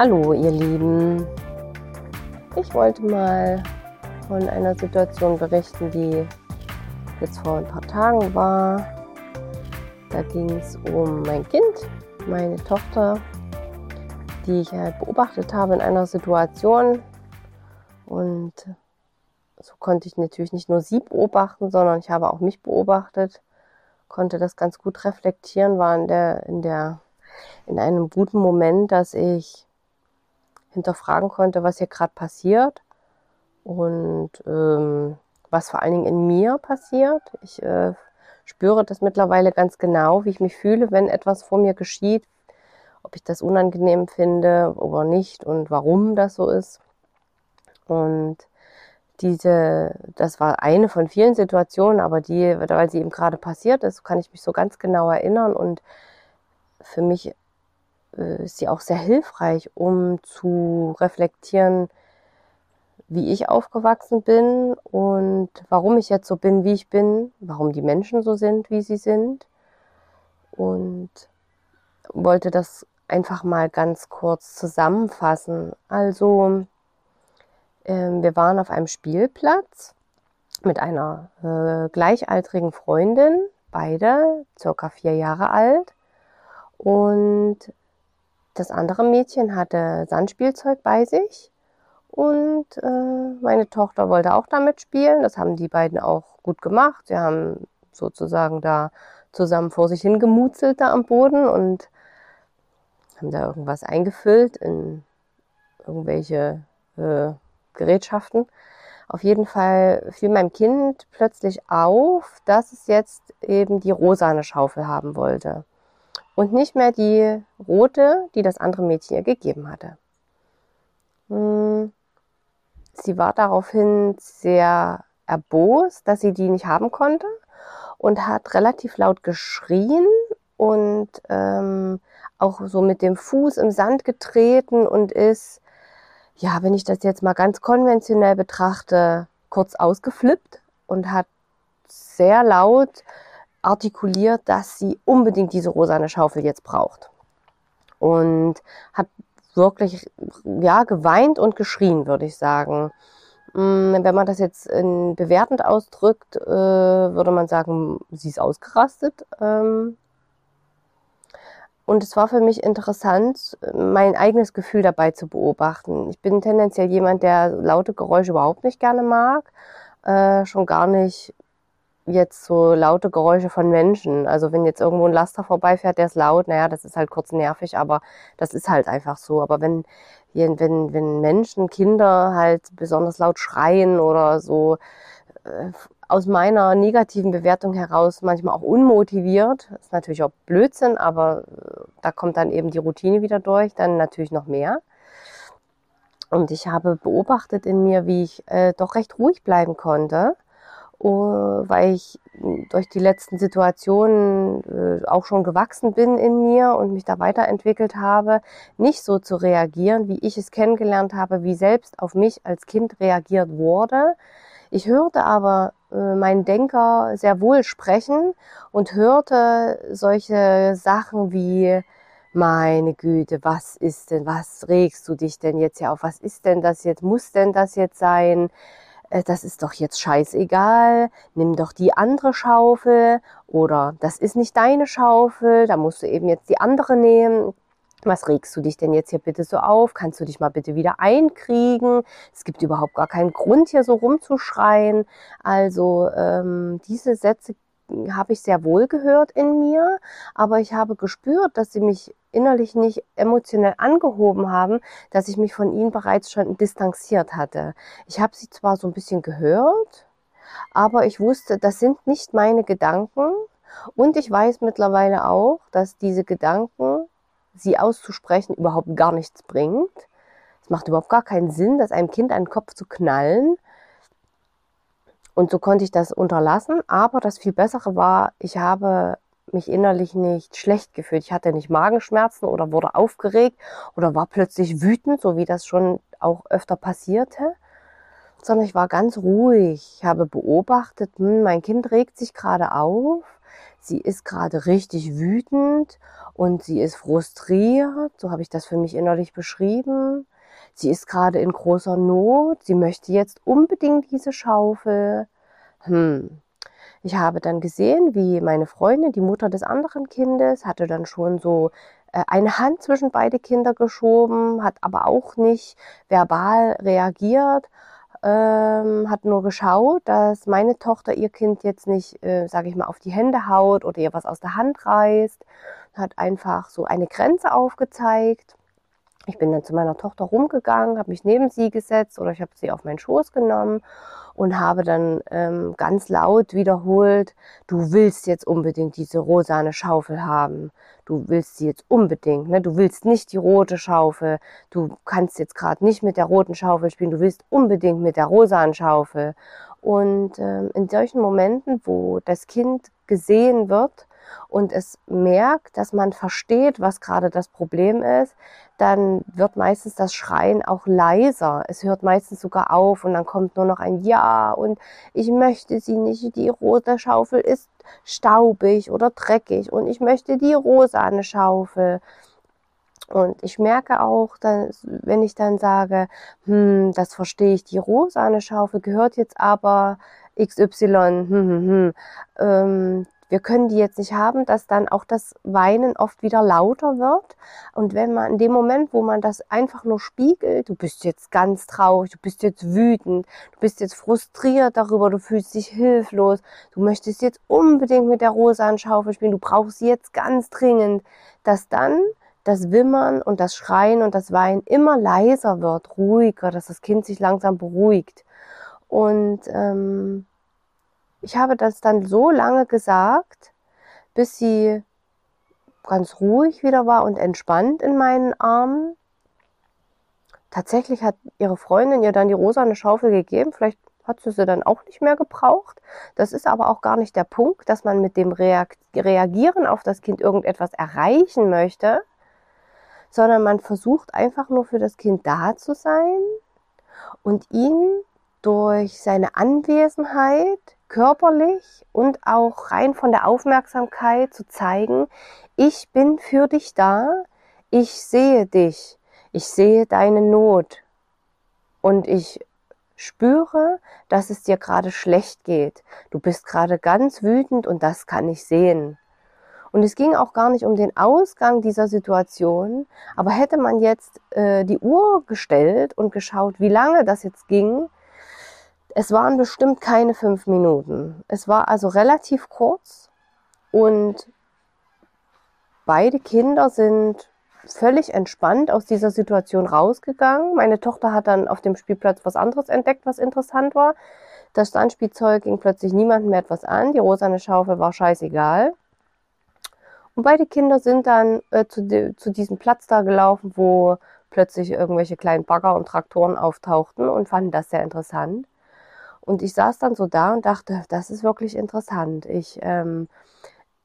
Hallo ihr Lieben, ich wollte mal von einer Situation berichten, die jetzt vor ein paar Tagen war. Da ging es um mein Kind, meine Tochter, die ich halt beobachtet habe in einer Situation. Und so konnte ich natürlich nicht nur sie beobachten, sondern ich habe auch mich beobachtet, konnte das ganz gut reflektieren, war in der, in der, in einem guten Moment, dass ich hinterfragen konnte, was hier gerade passiert und ähm, was vor allen Dingen in mir passiert. Ich äh, spüre das mittlerweile ganz genau, wie ich mich fühle, wenn etwas vor mir geschieht, ob ich das unangenehm finde oder nicht und warum das so ist. Und diese, das war eine von vielen Situationen, aber die, weil sie eben gerade passiert ist, kann ich mich so ganz genau erinnern und für mich äh, ist sie auch sehr hilfreich, um zu reflektieren, wie ich aufgewachsen bin und warum ich jetzt so bin, wie ich bin, warum die Menschen so sind, wie sie sind. Und wollte das einfach mal ganz kurz zusammenfassen. Also, äh, wir waren auf einem Spielplatz mit einer äh, gleichaltrigen Freundin, beide circa vier Jahre alt. Und das andere Mädchen hatte Sandspielzeug bei sich und äh, meine Tochter wollte auch damit spielen. Das haben die beiden auch gut gemacht. Sie haben sozusagen da zusammen vor sich hingemuzelt da am Boden und haben da irgendwas eingefüllt in irgendwelche äh, Gerätschaften. Auf jeden Fall fiel meinem Kind plötzlich auf, dass es jetzt eben die rosane Schaufel haben wollte und nicht mehr die rote, die das andere Mädchen ihr gegeben hatte. Hm. Sie war daraufhin sehr erbost, dass sie die nicht haben konnte und hat relativ laut geschrien und ähm, auch so mit dem Fuß im Sand getreten und ist, ja, wenn ich das jetzt mal ganz konventionell betrachte, kurz ausgeflippt und hat sehr laut artikuliert, dass sie unbedingt diese rosane Schaufel jetzt braucht. Und hat wirklich, ja, geweint und geschrien, würde ich sagen. Mm, wenn man das jetzt in bewertend ausdrückt, äh, würde man sagen, sie ist ausgerastet. Ähm. Und es war für mich interessant, mein eigenes Gefühl dabei zu beobachten. Ich bin tendenziell jemand, der laute Geräusche überhaupt nicht gerne mag. Äh, schon gar nicht jetzt so laute Geräusche von Menschen. Also wenn jetzt irgendwo ein Laster vorbeifährt, der ist laut, naja, das ist halt kurz nervig, aber das ist halt einfach so. Aber wenn, wenn, wenn Menschen, Kinder halt besonders laut schreien oder so, äh, aus meiner negativen Bewertung heraus manchmal auch unmotiviert, ist natürlich auch Blödsinn, aber äh, da kommt dann eben die Routine wieder durch, dann natürlich noch mehr. Und ich habe beobachtet in mir, wie ich äh, doch recht ruhig bleiben konnte weil ich durch die letzten Situationen äh, auch schon gewachsen bin in mir und mich da weiterentwickelt habe, nicht so zu reagieren, wie ich es kennengelernt habe, wie selbst auf mich als Kind reagiert wurde. Ich hörte aber äh, meinen Denker sehr wohl sprechen und hörte solche Sachen wie, meine Güte, was ist denn, was regst du dich denn jetzt hier auf? Was ist denn das jetzt? Muss denn das jetzt sein? Äh, das ist doch jetzt scheißegal, nimm doch die andere Schaufel oder das ist nicht deine Schaufel, da musst du eben jetzt die andere nehmen. Was regst du dich denn jetzt hier bitte so auf? Kannst du dich mal bitte wieder einkriegen? Es gibt überhaupt gar keinen Grund, hier so rumzuschreien. Also ähm, diese Sätze habe ich sehr wohl gehört in mir, aber ich habe gespürt, dass sie mich innerlich nicht emotionell angehoben haben, dass ich mich von ihnen bereits schon distanziert hatte. Ich habe sie zwar so ein bisschen gehört, aber ich wusste, das sind nicht meine Gedanken und ich weiß mittlerweile auch, dass diese Gedanken, sie auszusprechen, überhaupt gar nichts bringt. Es macht überhaupt gar keinen Sinn, das einem Kind an den Kopf zu knallen, und so konnte ich das unterlassen. Aber das viel Bessere war, ich habe mich innerlich nicht schlecht gefühlt. Ich hatte nicht Magenschmerzen oder wurde aufgeregt oder war plötzlich wütend, so wie das schon auch öfter passierte, sondern ich war ganz ruhig. Ich habe beobachtet, hm, mein Kind regt sich gerade auf. sie ist gerade richtig wütend und sie ist frustriert, so habe ich das für mich innerlich beschrieben. Sie ist gerade in großer Not, sie möchte jetzt unbedingt diese Schaufel. Hm. Ich habe dann gesehen, wie meine Freundin, die Mutter des anderen Kindes, hatte dann schon so äh, eine Hand zwischen beide Kinder geschoben, hat aber auch nicht verbal reagiert, ähm, hat nur geschaut, dass meine Tochter ihr Kind jetzt nicht, äh, sage ich mal, auf die Hände haut oder ihr was aus der Hand reißt, hat einfach so eine Grenze aufgezeigt. Ich bin dann zu meiner Tochter rumgegangen, habe mich neben sie gesetzt oder ich habe sie auf meinen Schoß genommen und habe dann ähm, ganz laut wiederholt, du willst jetzt unbedingt diese rosane Schaufel haben. Du willst sie jetzt unbedingt. Ne? Du willst nicht die rote Schaufel. Du kannst jetzt gerade nicht mit der roten Schaufel spielen. Du willst unbedingt mit der rosanen Schaufel. Und ähm, in solchen Momenten, wo das Kind gesehen wird, und es merkt, dass man versteht, was gerade das Problem ist, dann wird meistens das Schreien auch leiser. Es hört meistens sogar auf und dann kommt nur noch ein Ja und ich möchte sie nicht. Die rote Schaufel ist staubig oder dreckig und ich möchte die rosane Schaufel. Und ich merke auch, dass, wenn ich dann sage, hm, das verstehe ich, die rosane Schaufel gehört jetzt aber XY, hm, hm, hm, ähm, wir können die jetzt nicht haben, dass dann auch das Weinen oft wieder lauter wird. Und wenn man in dem Moment, wo man das einfach nur spiegelt, du bist jetzt ganz traurig, du bist jetzt wütend, du bist jetzt frustriert darüber, du fühlst dich hilflos, du möchtest jetzt unbedingt mit der rosanen Schaufel spielen, du brauchst jetzt ganz dringend, dass dann das Wimmern und das Schreien und das Weinen immer leiser wird, ruhiger, dass das Kind sich langsam beruhigt. Und ähm, ich habe das dann so lange gesagt, bis sie ganz ruhig wieder war und entspannt in meinen Armen. Tatsächlich hat ihre Freundin ihr dann die rosane Schaufel gegeben. Vielleicht hat sie sie dann auch nicht mehr gebraucht. Das ist aber auch gar nicht der Punkt, dass man mit dem Reagieren auf das Kind irgendetwas erreichen möchte, sondern man versucht einfach nur für das Kind da zu sein und ihn durch seine Anwesenheit körperlich und auch rein von der Aufmerksamkeit zu zeigen, ich bin für dich da, ich sehe dich, ich sehe deine Not und ich spüre, dass es dir gerade schlecht geht. Du bist gerade ganz wütend und das kann ich sehen. Und es ging auch gar nicht um den Ausgang dieser Situation, aber hätte man jetzt äh, die Uhr gestellt und geschaut, wie lange das jetzt ging, es waren bestimmt keine fünf Minuten. Es war also relativ kurz und beide Kinder sind völlig entspannt aus dieser Situation rausgegangen. Meine Tochter hat dann auf dem Spielplatz was anderes entdeckt, was interessant war. Das Standspielzeug ging plötzlich niemandem mehr etwas an. Die rosane Schaufel war scheißegal. Und beide Kinder sind dann äh, zu, zu diesem Platz da gelaufen, wo plötzlich irgendwelche kleinen Bagger und Traktoren auftauchten und fanden das sehr interessant. Und ich saß dann so da und dachte, das ist wirklich interessant. Ich ähm,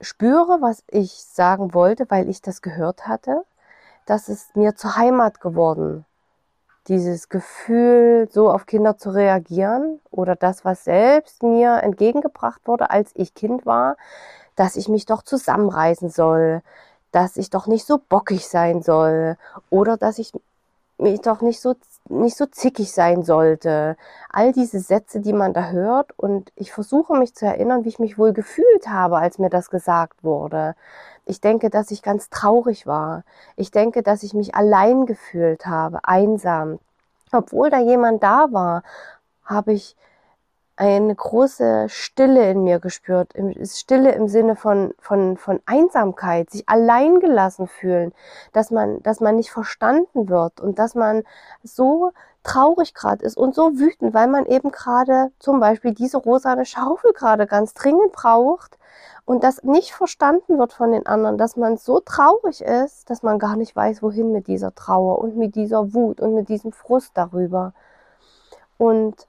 spüre, was ich sagen wollte, weil ich das gehört hatte. Das ist mir zur Heimat geworden. Dieses Gefühl, so auf Kinder zu reagieren oder das, was selbst mir entgegengebracht wurde, als ich Kind war, dass ich mich doch zusammenreißen soll, dass ich doch nicht so bockig sein soll oder dass ich mich doch nicht so nicht so zickig sein sollte. All diese Sätze, die man da hört und ich versuche mich zu erinnern, wie ich mich wohl gefühlt habe, als mir das gesagt wurde. Ich denke, dass ich ganz traurig war. Ich denke, dass ich mich allein gefühlt habe, einsam. Obwohl da jemand da war, habe ich eine große Stille in mir gespürt. Stille im Sinne von, von, von Einsamkeit, sich allein gelassen fühlen, dass man, dass man nicht verstanden wird und dass man so traurig gerade ist und so wütend, weil man eben gerade zum Beispiel diese rosane Schaufel gerade ganz dringend braucht und das nicht verstanden wird von den anderen, dass man so traurig ist, dass man gar nicht weiß, wohin mit dieser Trauer und mit dieser Wut und mit diesem Frust darüber. Und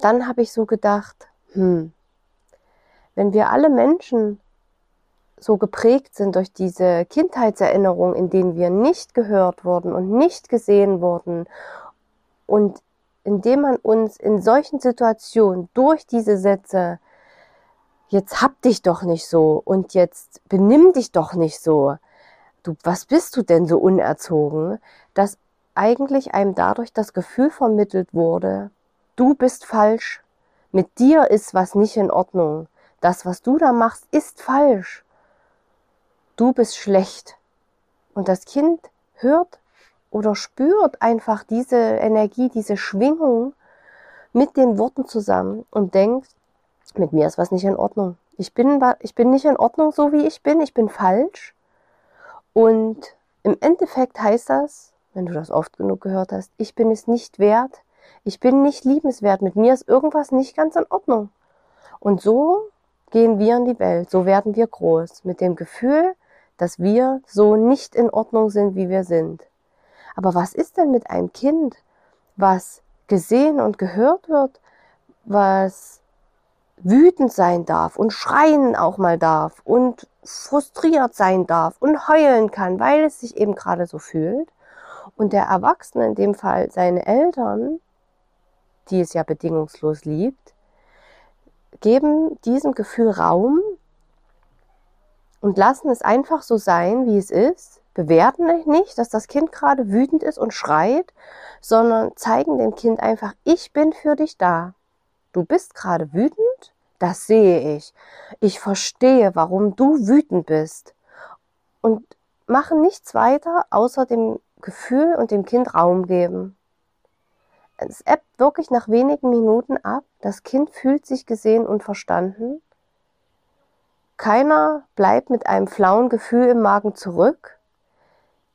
dann habe ich so gedacht, hm, wenn wir alle Menschen so geprägt sind durch diese Kindheitserinnerung, in denen wir nicht gehört wurden und nicht gesehen wurden und indem man uns in solchen Situationen durch diese Sätze jetzt hab dich doch nicht so und jetzt benimm dich doch nicht so. Du, was bist du denn so unerzogen? Dass eigentlich einem dadurch das Gefühl vermittelt wurde, du bist falsch. Mit dir ist was nicht in Ordnung. Das, was du da machst, ist falsch. Du bist schlecht. Und das Kind hört oder spürt einfach diese Energie, diese Schwingung mit den Worten zusammen und denkt, mit mir ist was nicht in Ordnung. Ich bin, ich bin nicht in Ordnung, so wie ich bin. Ich bin falsch. Und im Endeffekt heißt das, wenn du das oft genug gehört hast, ich bin es nicht wert. Ich bin nicht liebenswert. Mit mir ist irgendwas nicht ganz in Ordnung. Und so gehen wir in die Welt. So werden wir groß. Mit dem Gefühl, dass wir so nicht in Ordnung sind, wie wir sind. Aber was ist denn mit einem Kind, was gesehen und gehört wird, was wütend sein darf und schreien auch mal darf und frustriert sein darf und heulen kann, weil es sich eben gerade so fühlt. Und der Erwachsene, in dem Fall seine Eltern, die es ja bedingungslos liebt, geben diesem Gefühl Raum und lassen es einfach so sein, wie es ist, bewerten nicht, dass das Kind gerade wütend ist und schreit, sondern zeigen dem Kind einfach, ich bin für dich da. Du bist gerade wütend, das sehe ich. Ich verstehe, warum du wütend bist. Und machen nichts weiter, außer dem Gefühl und dem Kind Raum geben. Es ebbt wirklich nach wenigen Minuten ab. Das Kind fühlt sich gesehen und verstanden. Keiner bleibt mit einem flauen Gefühl im Magen zurück.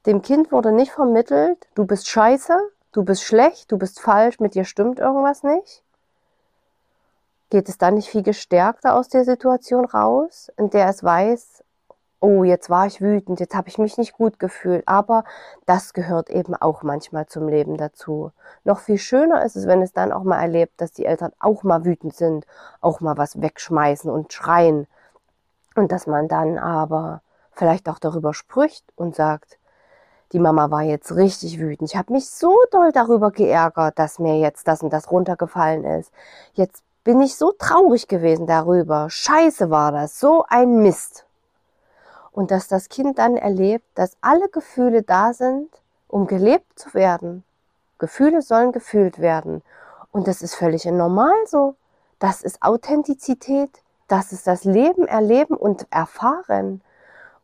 Dem Kind wurde nicht vermittelt, du bist scheiße, du bist schlecht, du bist falsch, mit dir stimmt irgendwas nicht. Geht es dann nicht viel gestärkter aus der Situation raus, in der es weiß, oh, jetzt war ich wütend, jetzt habe ich mich nicht gut gefühlt, aber das gehört eben auch manchmal zum Leben dazu. Noch viel schöner ist es, wenn es dann auch mal erlebt, dass die Eltern auch mal wütend sind, auch mal was wegschmeißen und schreien und dass man dann aber vielleicht auch darüber spricht und sagt, die Mama war jetzt richtig wütend. Ich habe mich so doll darüber geärgert, dass mir jetzt das und das runtergefallen ist. Jetzt bin ich so traurig gewesen darüber. Scheiße war das, so ein Mist. Und dass das Kind dann erlebt, dass alle Gefühle da sind, um gelebt zu werden. Gefühle sollen gefühlt werden. Und das ist völlig normal so. Das ist Authentizität. Das ist das Leben erleben und erfahren.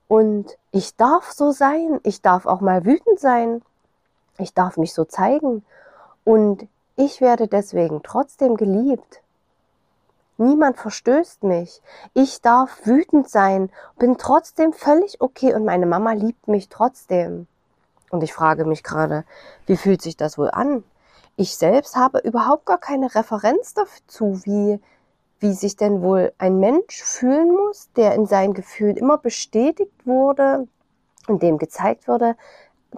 Und ich darf so sein. Ich darf auch mal wütend sein. Ich darf mich so zeigen. Und ich werde deswegen trotzdem geliebt. Niemand verstößt mich. Ich darf wütend sein, bin trotzdem völlig okay und meine Mama liebt mich trotzdem. Und ich frage mich gerade, wie fühlt sich das wohl an? Ich selbst habe überhaupt gar keine Referenz dazu, wie, wie sich denn wohl ein Mensch fühlen muss, der in seinen Gefühlen immer bestätigt wurde und dem gezeigt wurde,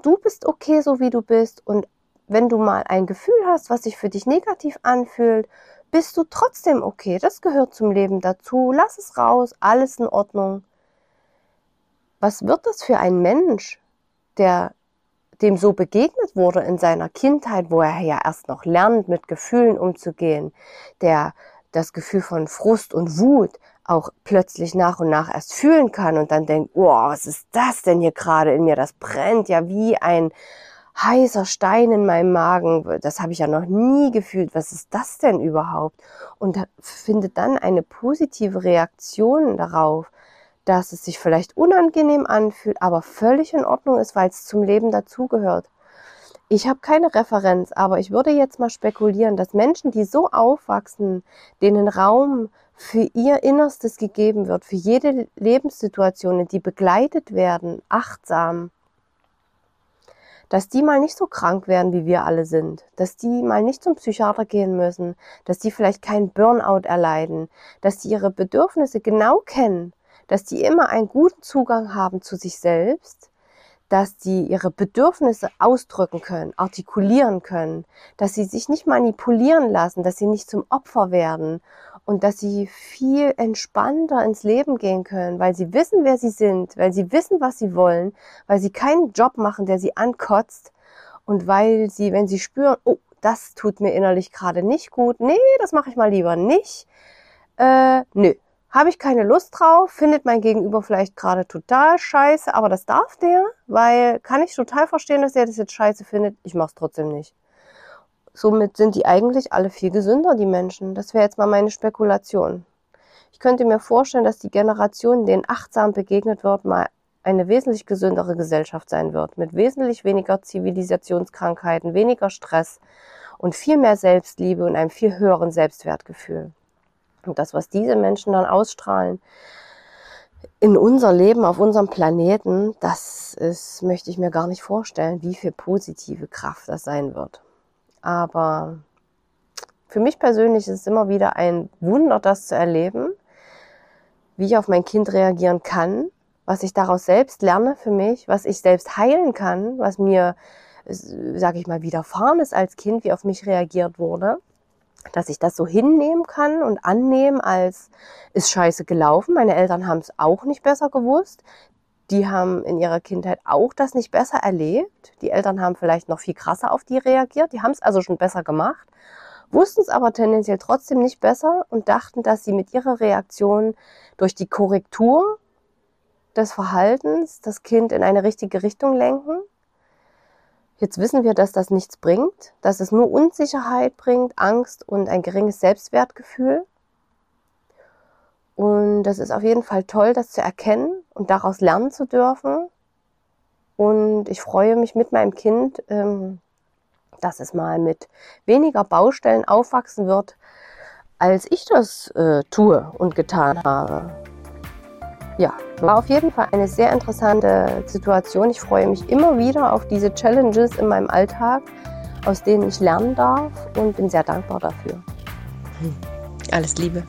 du bist okay, so wie du bist und wenn du mal ein Gefühl hast, was sich für dich negativ anfühlt, bist du trotzdem okay. Das gehört zum Leben dazu. Lass es raus, alles in Ordnung. Was wird das für ein Mensch, der dem so begegnet wurde in seiner Kindheit, wo er ja erst noch lernt, mit Gefühlen umzugehen, der das Gefühl von Frust und Wut auch plötzlich nach und nach erst fühlen kann und dann denkt, oh, was ist das denn hier gerade in mir? Das brennt ja wie ein heißer Stein in meinem Magen. Das habe ich ja noch nie gefühlt. Was ist das denn überhaupt? Und findet dann eine positive Reaktion darauf, dass es sich vielleicht unangenehm anfühlt, aber völlig in Ordnung ist, weil es zum Leben dazugehört. Ich habe keine Referenz, aber ich würde jetzt mal spekulieren, dass Menschen, die so aufwachsen, denen Raum für ihr Innerstes gegeben wird, für jede Lebenssituation, die begleitet werden, achtsam, dass die mal nicht so krank werden, wie wir alle sind, dass die mal nicht zum Psychiater gehen müssen, dass die vielleicht keinen Burnout erleiden, dass die ihre Bedürfnisse genau kennen, dass die immer einen guten Zugang haben zu sich selbst, dass die ihre Bedürfnisse ausdrücken können, artikulieren können, dass sie sich nicht manipulieren lassen, dass sie nicht zum Opfer werden und dass sie viel entspannter ins Leben gehen können, weil sie wissen, wer sie sind, weil sie wissen, was sie wollen, weil sie keinen Job machen, der sie ankotzt und weil sie, wenn sie spüren, oh, das tut mir innerlich gerade nicht gut, nee, das mache ich mal lieber nicht, äh, nö, habe ich keine Lust drauf, findet mein Gegenüber vielleicht gerade total scheiße, aber das darf der, weil kann ich total verstehen, dass er das jetzt scheiße findet, ich mache es trotzdem nicht. Somit sind die eigentlich alle viel gesünder, die Menschen. Das wäre jetzt mal meine Spekulation. Ich könnte mir vorstellen, dass die Generation, denen achtsam begegnet wird, mal eine wesentlich gesündere Gesellschaft sein wird, mit wesentlich weniger Zivilisationskrankheiten, weniger Stress und viel mehr Selbstliebe und einem viel höheren Selbstwertgefühl. Und das, was diese Menschen dann ausstrahlen in unser Leben auf unserem Planeten, das ist, möchte ich mir gar nicht vorstellen, wie viel positive Kraft das sein wird. Aber für mich persönlich ist es immer wieder ein Wunder, das zu erleben, wie ich auf mein Kind reagieren kann, was ich daraus selbst lerne für mich, was ich selbst heilen kann, was mir, sage ich mal, widerfahren ist als Kind, wie auf mich reagiert wurde dass ich das so hinnehmen kann und annehmen als ist scheiße gelaufen. Meine Eltern haben es auch nicht besser gewusst. Die haben in ihrer Kindheit auch das nicht besser erlebt. Die Eltern haben vielleicht noch viel krasser auf die reagiert. Die haben es also schon besser gemacht, wussten es aber tendenziell trotzdem nicht besser und dachten, dass sie mit ihrer Reaktion durch die Korrektur des Verhaltens das Kind in eine richtige Richtung lenken Jetzt wissen wir, dass das nichts bringt, dass es nur Unsicherheit bringt, Angst und ein geringes Selbstwertgefühl. Und das ist auf jeden Fall toll, das zu erkennen und daraus lernen zu dürfen. Und ich freue mich mit meinem Kind, ähm, dass es mal mit weniger Baustellen aufwachsen wird, als ich das äh, tue und getan habe ja, war auf jeden Fall eine sehr interessante Situation. Ich freue mich immer wieder auf diese Challenges in meinem Alltag, aus denen ich lernen darf und bin sehr dankbar dafür. Alles Liebe.